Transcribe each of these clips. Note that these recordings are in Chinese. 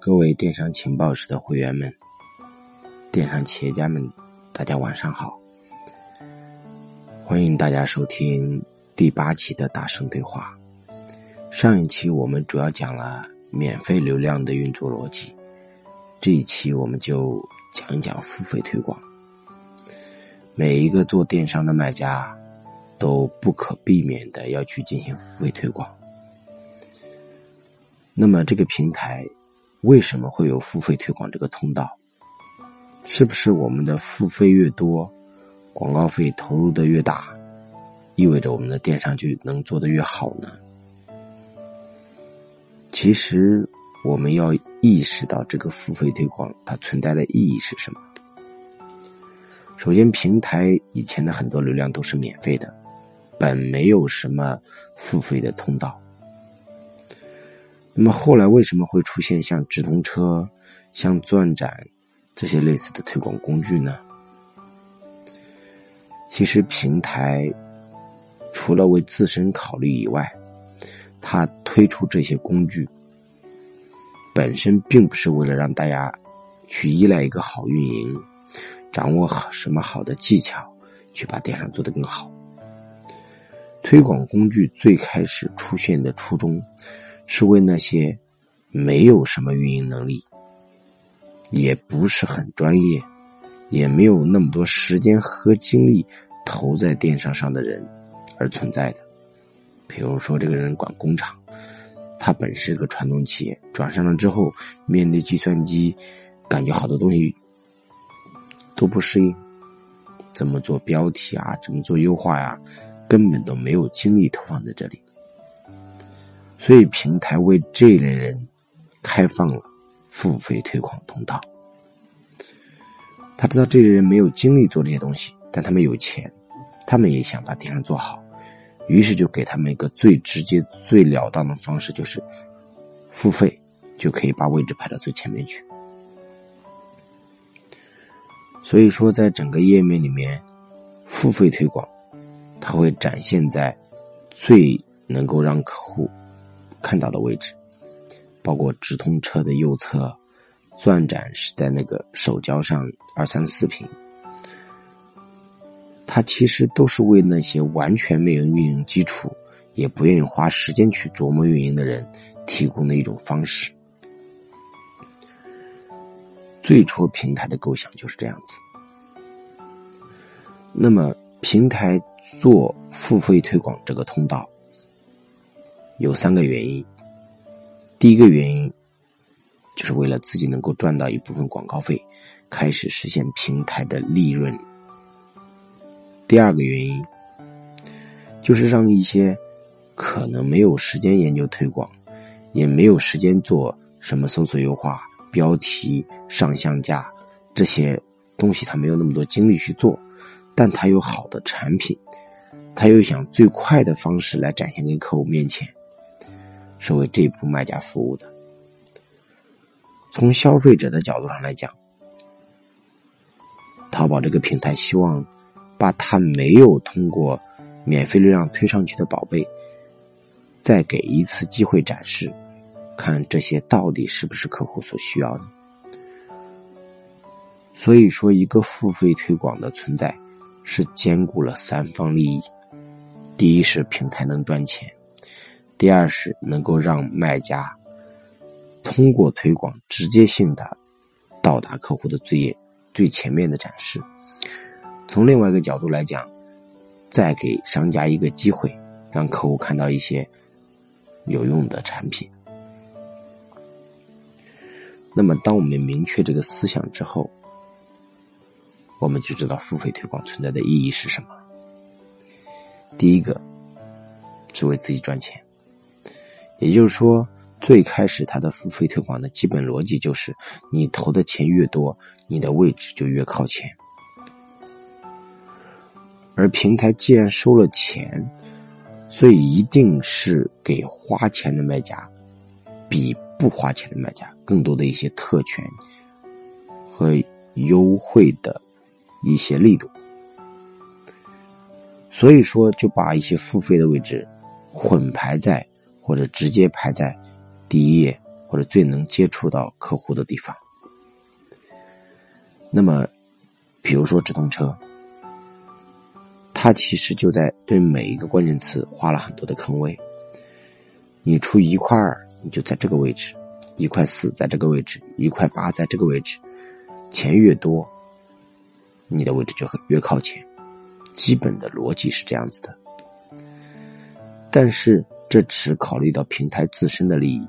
各位电商情报室的会员们、电商企业家们，大家晚上好！欢迎大家收听第八期的大圣对话。上一期我们主要讲了免费流量的运作逻辑，这一期我们就讲一讲付费推广。每一个做电商的卖家都不可避免的要去进行付费推广。那么这个平台为什么会有付费推广这个通道？是不是我们的付费越多，广告费投入的越大，意味着我们的电商就能做得越好呢？其实我们要意识到这个付费推广它存在的意义是什么。首先，平台以前的很多流量都是免费的，本没有什么付费的通道。那么后来为什么会出现像直通车、像钻展这些类似的推广工具呢？其实平台除了为自身考虑以外，它推出这些工具本身并不是为了让大家去依赖一个好运营、掌握好什么好的技巧去把电商做得更好。推广工具最开始出现的初衷。是为那些没有什么运营能力，也不是很专业，也没有那么多时间和精力投在电商上的人而存在的。比如说，这个人管工厂，他本是个传统企业，转上了之后，面对计算机，感觉好多东西都不适应，怎么做标题啊，怎么做优化呀，根本都没有精力投放在这里。所以，平台为这类人开放了付费推广通道。他知道这类人没有精力做这些东西，但他们有钱，他们也想把电商做好，于是就给他们一个最直接、最了当的方式，就是付费就可以把位置排到最前面去。所以说，在整个页面里面，付费推广它会展现在最能够让客户。看到的位置，包括直通车的右侧，钻展是在那个手胶上二三四屏。它其实都是为那些完全没有运营基础，也不愿意花时间去琢磨运营的人提供的一种方式。最初平台的构想就是这样子。那么，平台做付费推广这个通道。有三个原因。第一个原因，就是为了自己能够赚到一部分广告费，开始实现平台的利润。第二个原因，就是让一些可能没有时间研究推广，也没有时间做什么搜索优化、标题、上相架这些东西，他没有那么多精力去做，但他有好的产品，他又想最快的方式来展现给客户面前。是为这部卖家服务的。从消费者的角度上来讲，淘宝这个平台希望把他没有通过免费流量推上去的宝贝，再给一次机会展示，看这些到底是不是客户所需要的。所以说，一个付费推广的存在是兼顾了三方利益：第一是平台能赚钱。第二是能够让卖家通过推广直接性的到达客户的最最前面的展示。从另外一个角度来讲，再给商家一个机会，让客户看到一些有用的产品。那么，当我们明确这个思想之后，我们就知道付费推广存在的意义是什么。第一个是为自己赚钱。也就是说，最开始它的付费推广的基本逻辑就是：你投的钱越多，你的位置就越靠前。而平台既然收了钱，所以一定是给花钱的卖家比不花钱的卖家更多的一些特权和优惠的一些力度。所以说，就把一些付费的位置混排在。或者直接排在第一页或者最能接触到客户的地方。那么，比如说直通车，它其实就在对每一个关键词画了很多的坑位。你出一块二，你就在这个位置；一块四在这个位置；一块八在这个位置。钱越多，你的位置就越靠前。基本的逻辑是这样子的。但是这只考虑到平台自身的利益。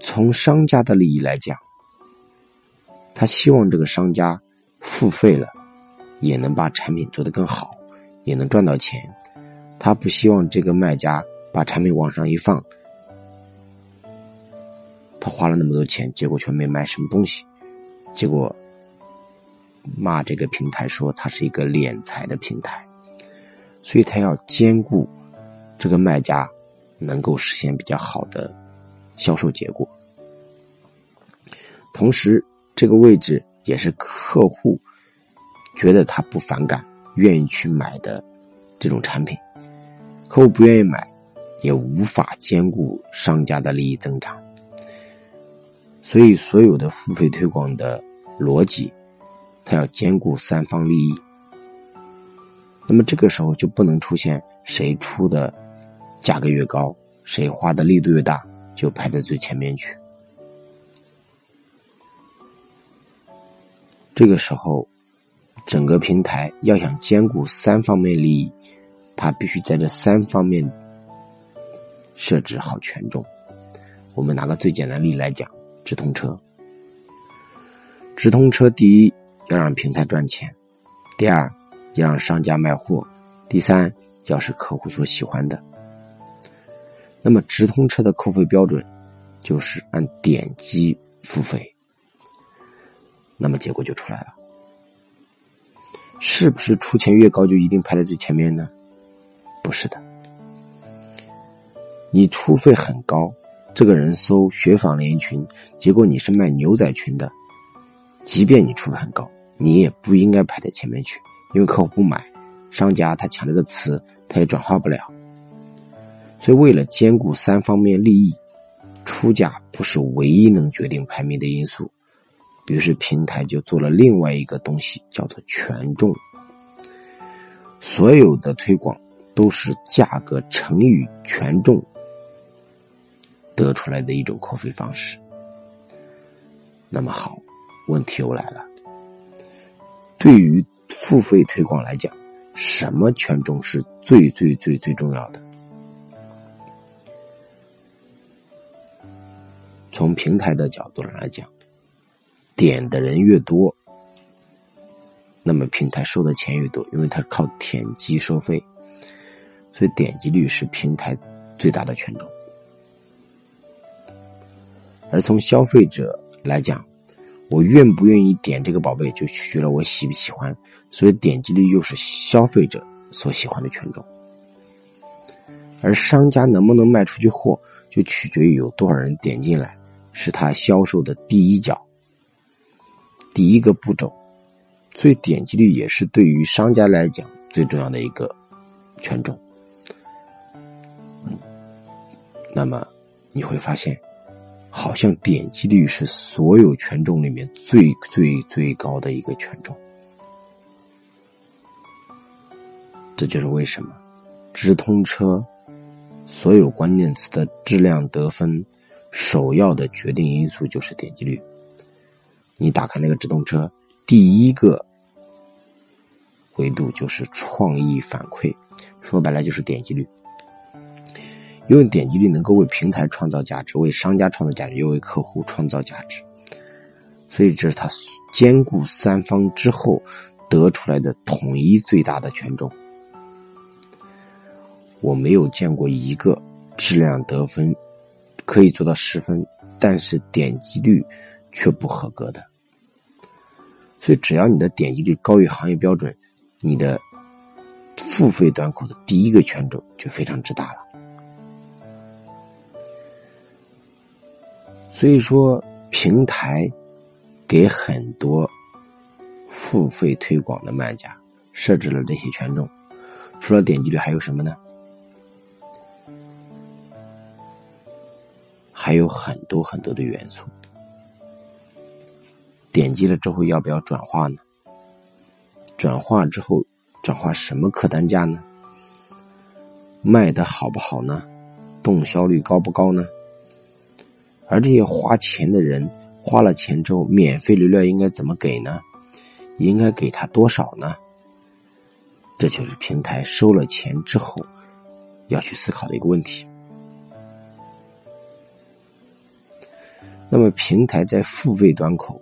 从商家的利益来讲，他希望这个商家付费了，也能把产品做得更好，也能赚到钱。他不希望这个卖家把产品往上一放，他花了那么多钱，结果却没卖什么东西，结果骂这个平台说它是一个敛财的平台，所以他要兼顾。这个卖家能够实现比较好的销售结果，同时这个位置也是客户觉得他不反感、愿意去买的这种产品。客户不愿意买，也无法兼顾商家的利益增长。所以，所有的付费推广的逻辑，它要兼顾三方利益。那么这个时候就不能出现谁出的。价格越高，谁花的力度越大，就排在最前面去。这个时候，整个平台要想兼顾三方面利益，它必须在这三方面设置好权重。我们拿个最简单的例来讲，直通车。直通车第一要让平台赚钱，第二要让商家卖货，第三要是客户所喜欢的。那么直通车的扣费标准就是按点击付费，那么结果就出来了，是不是出钱越高就一定排在最前面呢？不是的，你出费很高，这个人搜雪纺连衣裙，结果你是卖牛仔裙的，即便你出费很高，你也不应该排在前面去，因为客户不买，商家他抢这个词，他也转化不了。所以，为了兼顾三方面利益，出价不是唯一能决定排名的因素。于是，平台就做了另外一个东西，叫做权重。所有的推广都是价格乘以权重得出来的一种扣费方式。那么好，问题又来了：对于付费推广来讲，什么权重是最最最最重要的？从平台的角度上来讲，点的人越多，那么平台收的钱越多，因为它靠点击收费，所以点击率是平台最大的权重。而从消费者来讲，我愿不愿意点这个宝贝，就取决了我喜不喜欢，所以点击率又是消费者所喜欢的权重。而商家能不能卖出去货，就取决于有多少人点进来。是他销售的第一脚，第一个步骤，所以点击率也是对于商家来讲最重要的一个权重。那么你会发现，好像点击率是所有权重里面最最最高的一个权重。这就是为什么直通车所有关键词的质量得分。首要的决定因素就是点击率。你打开那个直通车，第一个维度就是创意反馈，说白了就是点击率。因为点击率能够为平台创造价值，为商家创造价值，又为客户创造价值，所以这是它兼顾三方之后得出来的统一最大的权重。我没有见过一个质量得分。可以做到十分，但是点击率却不合格的。所以，只要你的点击率高于行业标准，你的付费端口的第一个权重就非常之大了。所以说，平台给很多付费推广的卖家设置了这些权重，除了点击率，还有什么呢？还有很多很多的元素。点击了之后要不要转化呢？转化之后转化什么客单价呢？卖的好不好呢？动销率高不高呢？而这些花钱的人花了钱之后，免费流量应该怎么给呢？应该给他多少呢？这就是平台收了钱之后要去思考的一个问题。那么，平台在付费端口，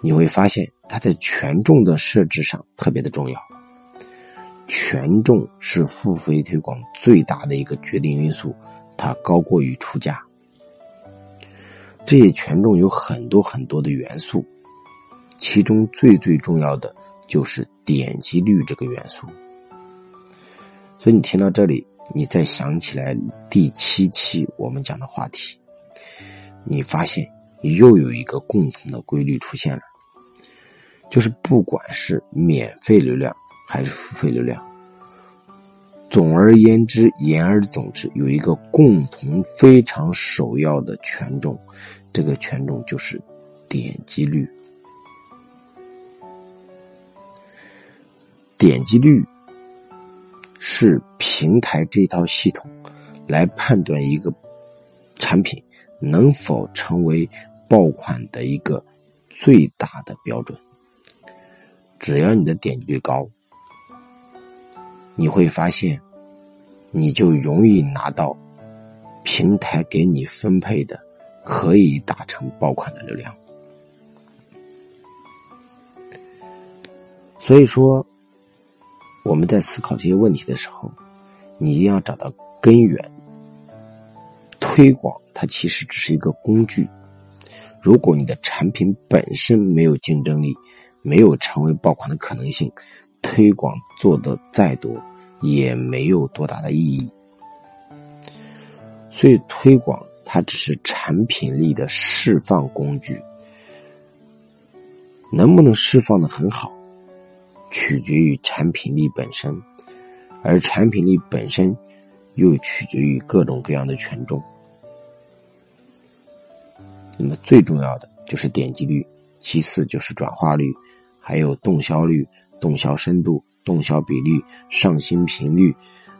你会发现它在权重的设置上特别的重要。权重是付费推广最大的一个决定因素，它高过于出价。这些权重有很多很多的元素，其中最最重要的就是点击率这个元素。所以你听到这里，你再想起来第七期我们讲的话题，你发现又有一个共同的规律出现了，就是不管是免费流量还是付费流量，总而言之，言而总之，有一个共同非常首要的权重，这个权重就是点击率。点击率是平台这套系统来判断一个产品能否成为爆款的一个最大的标准。只要你的点击率高，你会发现，你就容易拿到平台给你分配的可以打成爆款的流量。所以说。我们在思考这些问题的时候，你一定要找到根源。推广它其实只是一个工具。如果你的产品本身没有竞争力，没有成为爆款的可能性，推广做的再多也没有多大的意义。所以，推广它只是产品力的释放工具，能不能释放的很好？取决于产品力本身，而产品力本身又取决于各种各样的权重。那么最重要的就是点击率，其次就是转化率，还有动销率、动销深度、动销比率、上新频率、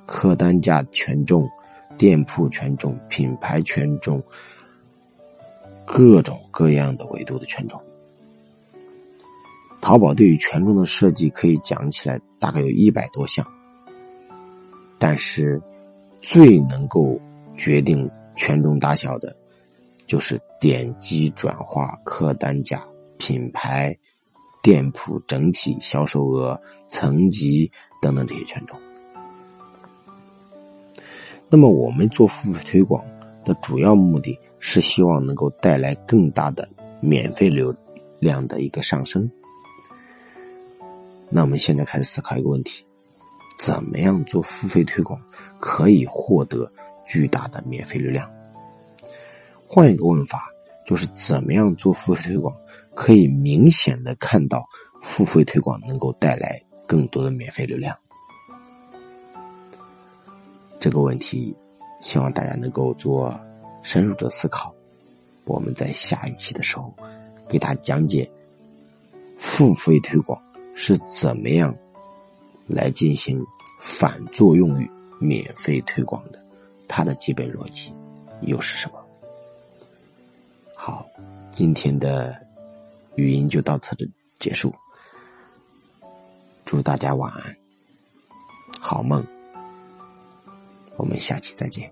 客单价权重、店铺权重、品牌权重，各种各样的维度的权重。淘宝对于权重的设计可以讲起来，大概有一百多项。但是，最能够决定权重大小的，就是点击、转化、客单价、品牌、店铺整体销售额、层级等等这些权重。那么，我们做付费推广的主要目的是希望能够带来更大的免费流量的一个上升。那我们现在开始思考一个问题：怎么样做付费推广可以获得巨大的免费流量？换一个问法，就是怎么样做付费推广可以明显的看到付费推广能够带来更多的免费流量？这个问题，希望大家能够做深入的思考。我们在下一期的时候，给大家讲解付费推广。是怎么样来进行反作用于免费推广的？它的基本逻辑又是什么？好，今天的语音就到此的结束。祝大家晚安，好梦。我们下期再见。